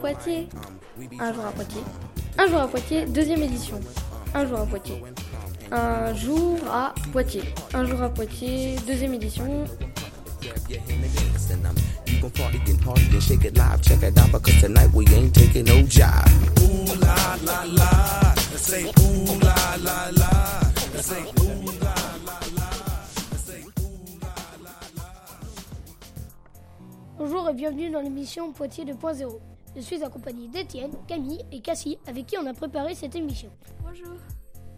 Poitiers. Un jour à Poitiers. Un jour à Poitiers, deuxième édition. Un jour à Poitiers. Un jour à Poitiers. Un jour à Poitiers, deuxième édition. Bonjour et bienvenue dans l'émission Poitiers 2.0. Je suis accompagné d'Étienne, Camille et Cassie avec qui on a préparé cette émission. Bonjour.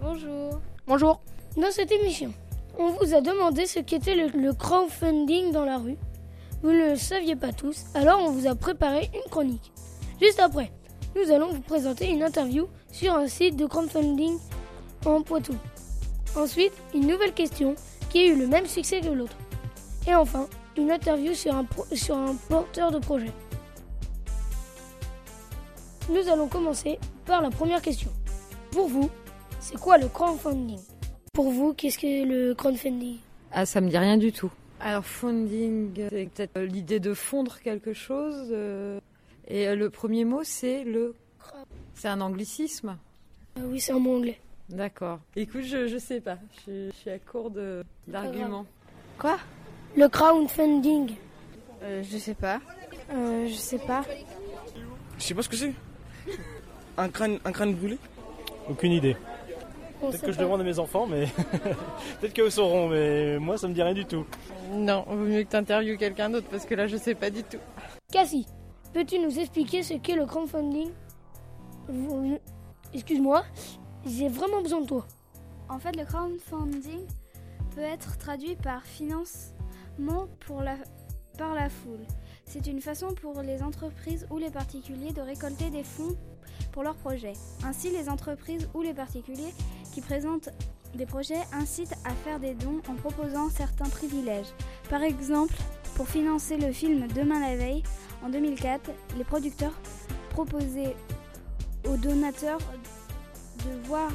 Bonjour. Bonjour. Dans cette émission, on vous a demandé ce qu'était le, le crowdfunding dans la rue. Vous ne le saviez pas tous, alors on vous a préparé une chronique. Juste après, nous allons vous présenter une interview sur un site de crowdfunding en Poitou. Ensuite, une nouvelle question qui a eu le même succès que l'autre. Et enfin, une interview sur un, pro- sur un porteur de projet. Nous allons commencer par la première question. Pour vous, c'est quoi le crowdfunding? Pour vous, qu'est-ce que le crowdfunding? Ah, ça me dit rien du tout. Alors, funding, c'est peut-être l'idée de fondre quelque chose. euh, et euh, le premier mot, c'est le. C'est un anglicisme? Ah Oui, c'est un mot anglais. D'accord. Écoute, je, je sais pas. Je, je suis à court de- d'arguments. Quoi? Le crowdfunding. euh, Je sais pas. Euh, je sais pas. Je sais pas ce que c'est. Un crâne, un crâne brûlé Aucune idée. Peut-être que je demande à mes enfants, mais peut-être qu'eux sauront, mais moi ça me dit rien du tout. Non, vaut mieux que tu interviewes quelqu'un d'autre parce que là je sais pas du tout. Cassie, peux-tu nous expliquer ce qu'est le crowdfunding Excuse-moi, j'ai vraiment besoin de toi. En fait, le crowdfunding peut être traduit par financement pour la, par la foule. C'est une façon pour les entreprises ou les particuliers de récolter des fonds pour leurs projets. Ainsi, les entreprises ou les particuliers qui présentent des projets incitent à faire des dons en proposant certains privilèges. Par exemple, pour financer le film Demain la veille, en 2004, les producteurs proposaient aux donateurs de voir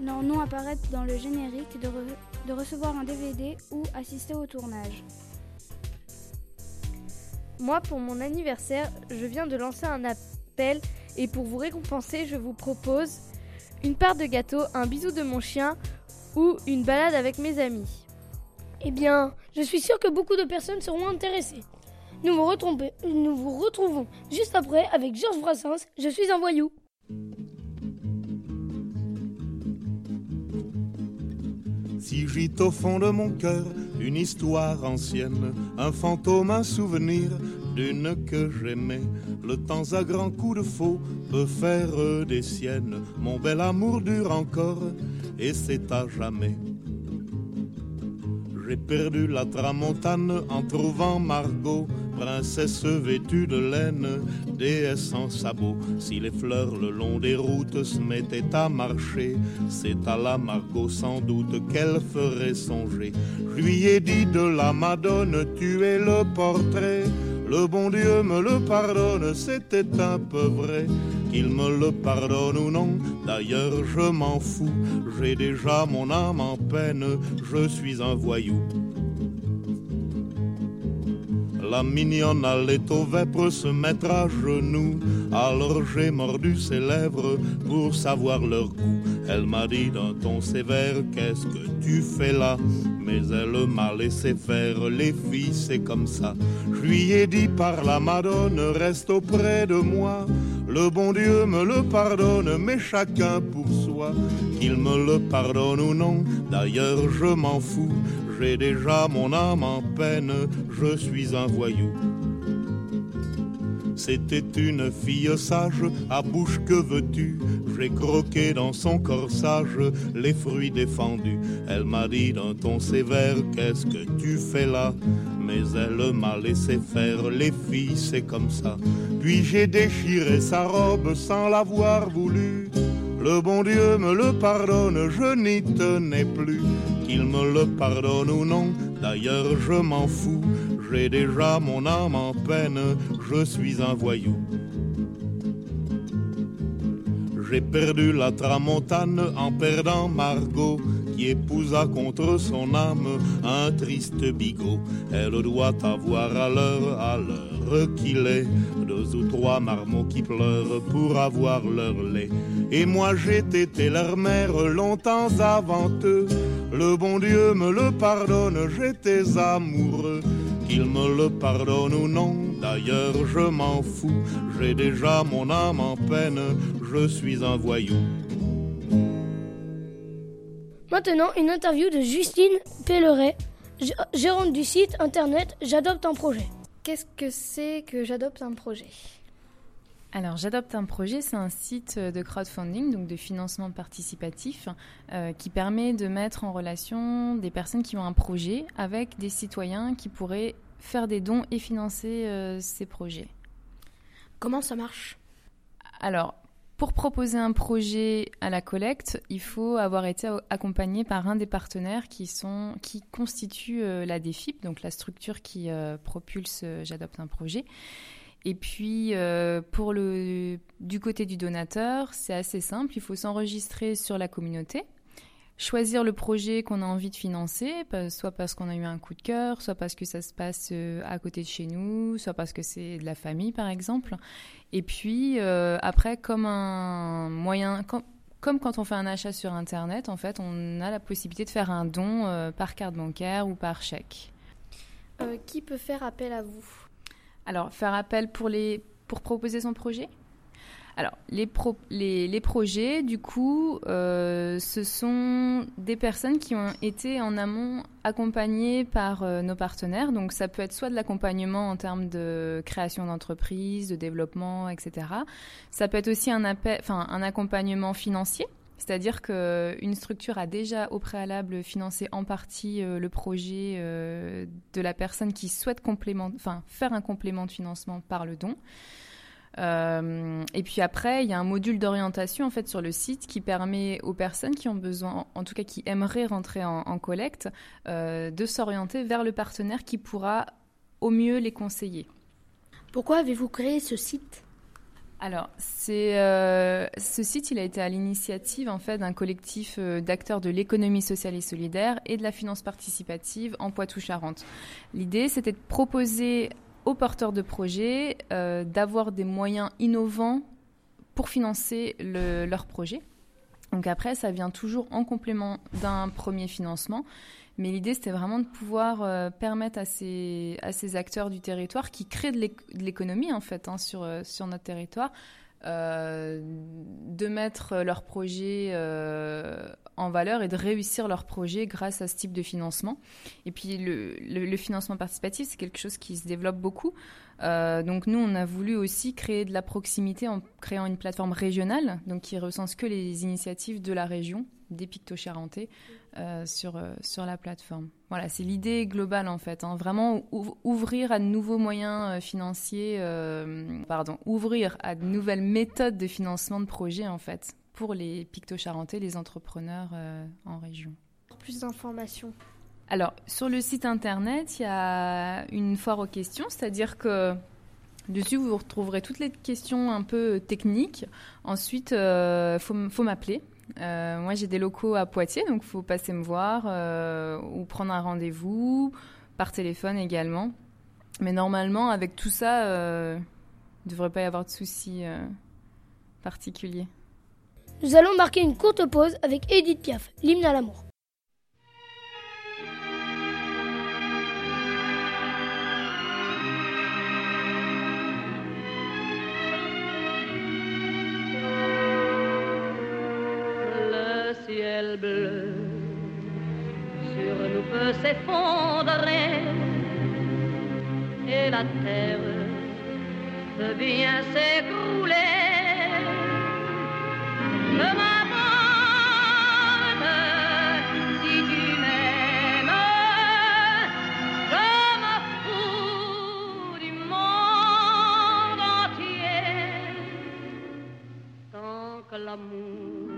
leur nom apparaître dans le générique, de, de recevoir un DVD ou assister au tournage. Moi, pour mon anniversaire, je viens de lancer un appel et pour vous récompenser, je vous propose une part de gâteau, un bisou de mon chien ou une balade avec mes amis. Eh bien, je suis sûr que beaucoup de personnes seront intéressées. Nous vous, nous vous retrouvons juste après avec Georges Brassens, Je suis un voyou. Si gîte au fond de mon cœur une histoire ancienne, un fantôme, un souvenir d'une que j'aimais. Le temps à grands coups de faux peut faire des siennes. Mon bel amour dure encore et c'est à jamais. J'ai perdu la tramontane en trouvant Margot, princesse vêtue de laine, déesse en sabots. Si les fleurs le long des routes se mettaient à marcher, c'est à la Margot sans doute qu'elle ferait songer. Je lui ai dit de la Madone, tu es le portrait. Le bon Dieu me le pardonne, c'était un peu vrai. Qu'il me le pardonne ou non, d'ailleurs je m'en fous. J'ai déjà mon âme en peine, je suis un voyou. La mignonne allait au vêpres se mettre à genoux. Alors j'ai mordu ses lèvres pour savoir leur goût. Elle m'a dit d'un ton sévère Qu'est-ce que tu fais là? Mais elle m'a laissé faire. Les filles, c'est comme ça. Je lui ai dit par la Madone Reste auprès de moi. Le bon Dieu me le pardonne, mais chacun pour Qu'il me le pardonne ou non, d'ailleurs je m'en fous. J'ai déjà mon âme en peine, je suis un voyou. C'était une fille sage, à bouche que veux-tu? J'ai croqué dans son corsage les fruits défendus. Elle m'a dit d'un ton sévère, qu'est-ce que tu fais là? Mais elle m'a laissé faire, les filles c'est comme ça. Puis j'ai déchiré sa robe sans l'avoir voulu. Le bon Dieu me le pardonne, je n'y tenais plus. Qu'il me le pardonne ou non, d'ailleurs je m'en fous. J'ai déjà mon âme en peine, je suis un voyou. J'ai perdu la tramontane en perdant Margot, qui épousa contre son âme un triste bigot. Elle doit avoir à l'heure, à l'heure qu'il est, deux ou trois marmots qui pleurent pour avoir leur lait. Et moi j'ai été leur mère longtemps avant eux. Le bon Dieu me le pardonne, j'étais amoureux. Qu'il me le pardonne ou non, d'ailleurs je m'en fous. J'ai déjà mon âme en peine, je suis un voyou. Maintenant, une interview de Justine Pelleret, gérante du site internet J'adopte un projet. Qu'est-ce que c'est que J'adopte un projet? Alors, J'adopte un projet, c'est un site de crowdfunding, donc de financement participatif, euh, qui permet de mettre en relation des personnes qui ont un projet avec des citoyens qui pourraient faire des dons et financer euh, ces projets. Comment ça marche? Alors, pour proposer un projet à la collecte, il faut avoir été accompagné par un des partenaires qui, sont, qui constitue euh, la DEFIP, donc la structure qui propulse J'adopte un projet. Et puis, euh, du côté du donateur, c'est assez simple. Il faut s'enregistrer sur la communauté, choisir le projet qu'on a envie de financer, soit parce qu'on a eu un coup de cœur, soit parce que ça se passe euh, à côté de chez nous, soit parce que c'est de la famille, par exemple. Et puis, euh, après, comme un moyen... Comme, quand on fait un achat sur Internet, en fait, on a la possibilité de faire un don par carte bancaire ou par chèque. qui peut faire appel à vous? Alors, faire appel pour, les, pour proposer son projet? Alors, les, projets, du coup, euh, ce sont des personnes qui ont été en amont accompagnées par euh, nos partenaires. Donc, ça peut être soit de l'accompagnement en termes de création d'entreprise, de développement, etc. Ça peut être aussi un, accompagnement financier. C'est-à-dire qu'une structure a déjà au préalable financé en partie euh, le projet de la personne qui souhaite faire un complément de financement par le don. Euh, et puis après, il y a un module d'orientation en fait sur le site qui permet aux personnes qui ont besoin, en tout cas qui aimeraient rentrer en collecte, de s'orienter vers le partenaire qui pourra au mieux les conseiller. Pourquoi avez-vous créé ce site? Alors, c'est euh, ce site, il a été à l'initiative en fait d'un collectif euh, d'acteurs de l'économie sociale et solidaire et de la finance participative en Poitou-Charentes. L'idée, c'était de proposer aux porteurs de projets euh, d'avoir des moyens innovants pour financer leur projet. Donc après, ça vient toujours en complément d'un premier financement. Mais l'idée, c'était vraiment de pouvoir euh, permettre à ces, à ces acteurs du territoire qui créent de l'économie, en fait, hein, sur, euh, sur notre territoire, de mettre leur projet en valeur et de réussir leur projet grâce à ce type de financement. Et puis, le, financement participatif, c'est quelque chose qui se développe beaucoup. donc, nous, on a voulu aussi créer de la proximité en créant une plateforme régionale, donc qui recense que les initiatives de la région, des Picto-Charentais, euh, sur, euh, sur la plateforme. Voilà, c'est l'idée globale en fait. Hein. Vraiment ouvrir à de nouveaux moyens euh, financiers, pardon, ouvrir à de nouvelles méthodes de financement de projets en fait pour les picto-charentais, les entrepreneurs en région. Plus d'informations. Alors, sur le site internet, il y a une foire aux questions, c'est-à-dire que Dessus, vous retrouverez toutes les questions un peu techniques. Ensuite, il faut, faut m'appeler. Euh, moi, j'ai des locaux à Poitiers, donc il faut passer me voir euh, ou prendre un rendez-vous par téléphone également. Mais normalement, avec tout ça, euh, il ne devrait pas y avoir de soucis particuliers. Nous allons marquer une courte pause avec Edith Piaf, l'hymne à l'amour. bleu sur nous peut s'effondrer et la terre peut bien s'écrouler. L'amour.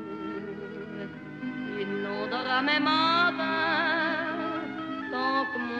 Inondera mes matins tant que mon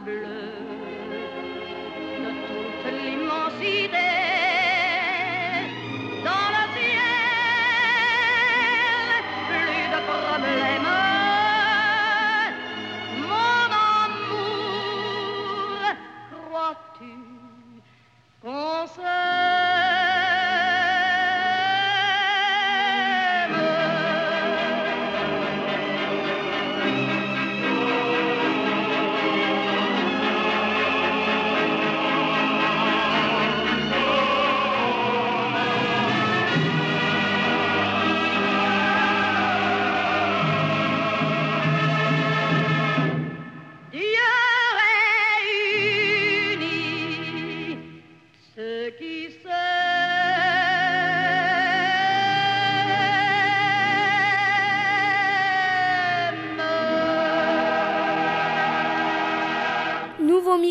Bleu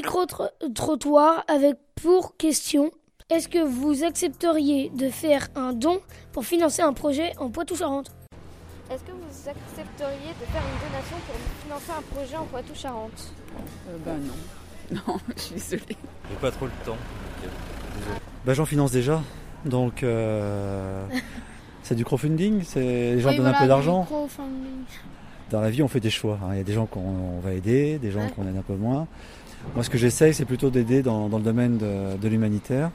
micro-trottoir avec pour question est-ce que vous accepteriez de faire un don pour financer un projet en Poitou-Charentes? Est-ce que vous accepteriez de faire une donation pour financer un projet en Poitou-Charentes? Euh, bah non. Non, je suis désolée. J'ai pas trop le temps. Bah, j'en finance déjà, donc euh, c'est du crowdfunding, c'est les gens Oui, donnent un peu d'argent. Dans la vie, on fait des choix. hein. Il y a des gens qu'on on va aider, des gens qu'on aide un peu moins. Moi, ce que j'essaye, c'est plutôt d'aider dans, dans le domaine de, de l'humanitaire.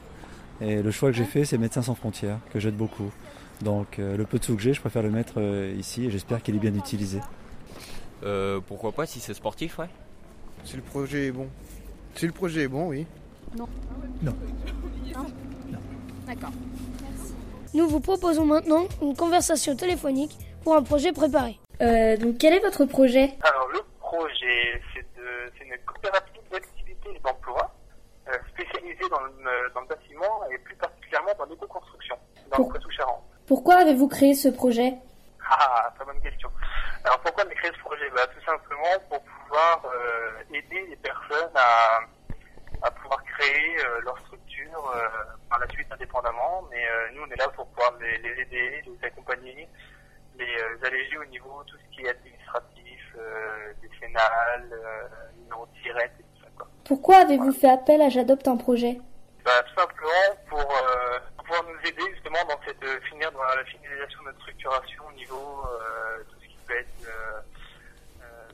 Et le choix que j'ai fait, c'est Médecins sans frontières, que j'aide beaucoup. Donc, euh, le peu de sous que j'ai, je préfère le mettre euh, ici et j'espère qu'il est bien utilisé. Euh, pourquoi pas si c'est sportif, ouais. Si le projet est bon. Si le projet est bon, oui. Non. Non. Non D'accord. Merci. Nous vous proposons maintenant une conversation téléphonique pour un projet préparé. Euh, donc quel est votre projet? Alors le projet, c'est de- c'est une coopérative et d'emploi euh, spécialisée dans le, dans le bâtiment et plus particulièrement dans l'éco-construction, dans Pour- le Poitou-Charentes. Pourquoi avez-vous créé ce projet? Ah, très bonne question. Alors pourquoi on a créé ce projet? Bah, Tout simplement pour pouvoir euh, aider les personnes à, à pouvoir créer euh, leur structure euh, par la suite indépendamment. Mais euh, nous, on est là pour pouvoir les, les aider, les accompagner, les euh, alléger au niveau tout ce qui est administratif, euh, décennal, euh, numéro de sirette et tout ça. Quoi. Pourquoi avez-vous fait appel à J'adopte un projet? Bah, tout simplement pour, euh, pour pouvoir nous aider justement dans cette euh, finir dans la finalisation de notre structuration au niveau euh, tout ce qui peut être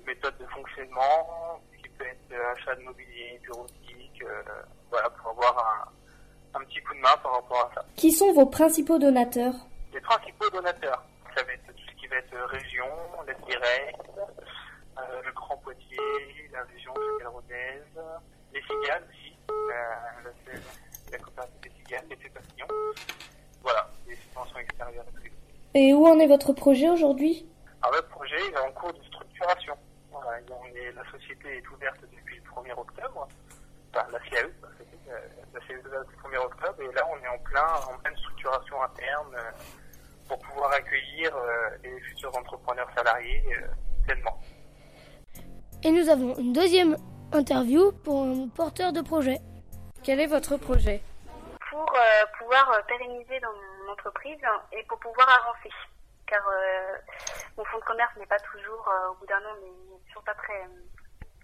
méthode de fonctionnement, ce qui peut être achat de mobilier, bureautique, voilà pour avoir un, un petit coup de main par rapport à ça. Qui sont vos principaux donateurs? Les principaux donateurs, ça va être tout ce qui va être région, la directe, euh, le Grand Poitiers, la région Châtel-Rodez, les cigales aussi, la, la, coopérative des cigales, les papillons. Voilà, les subventions extérieures et où en est votre projet aujourd'hui? Alors le projet il est en cours de structuration. Voilà, on est- la société est ouverte depuis le 1er octobre. Enfin, la CAE, euh, la CAE est ouverte depuis le 1er octobre. Et là, on est en, plein, en pleine structuration interne euh, pour pouvoir accueillir euh, les futurs entrepreneurs salariés euh, pleinement. Et nous avons une deuxième interview pour un porteur de projet. Quel est votre projet pour euh, pouvoir euh, pérenniser dans mon entreprise et pour pouvoir avancer. Car euh, mon fonds de commerce n'est pas toujours, euh, au bout d'un an, mais n'est toujours pas très,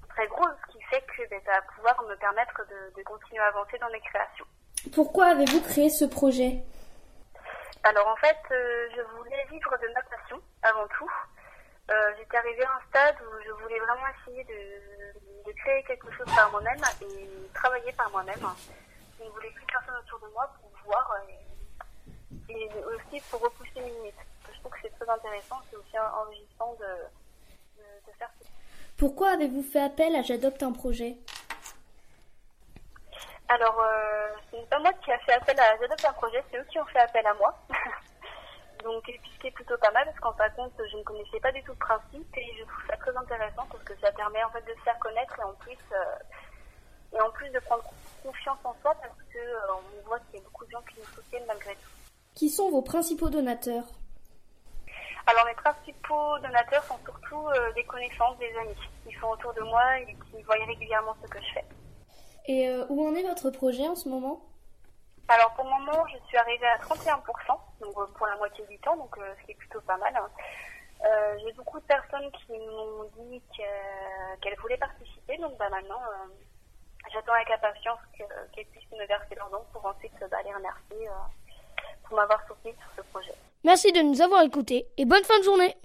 très gros, ce qui fait que ben, ça va pouvoir me permettre de, de continuer à avancer dans mes créations. Pourquoi avez-vous créé ce projet? Alors en fait, euh, je voulais vivre de ma passion avant tout. Euh, J'étais arrivée à un stade où je voulais vraiment essayer de, de créer quelque chose par moi-même et travailler par moi-même. Je ne voulais plus personne autour de moi pour voir et, et aussi pour repousser mes limites. Je trouve que c'est très intéressant, c'est aussi enrichissant de, de, de faire ce Pourquoi avez-vous fait appel à J'adopte un projet? Alors, euh, ce n'est pas moi qui a fait appel à J'adopte un projet, c'est eux qui ont fait appel à moi. Donc, qui est plutôt pas mal, parce qu'en fin de compte, je ne connaissais pas du tout le principe et je trouve ça très intéressant parce que ça permet en fait de se faire connaître et en plus, euh, et en plus de prendre confiance en soi parce que euh, on voit qu'il y a beaucoup de gens qui nous soutiennent malgré tout. Qui sont vos principaux donateurs? Alors, mes principaux donateurs sont surtout euh, des connaissances, des amis. Ils sont autour de moi et qui voient régulièrement ce que je fais. Et où en est votre projet en ce moment? Alors pour le moment, je suis arrivée à 31%, donc euh, pour la moitié du temps, donc euh, ce qui est plutôt pas mal. Euh, J'ai beaucoup de personnes qui m'ont dit que- qu'elles voulaient participer, donc bah, maintenant, j'attends avec impatience que- qu'elles puissent me verser leur nom pour ensuite bah, les remercier pour m'avoir soutenu sur ce projet. Merci de nous avoir écoutés et bonne fin de journée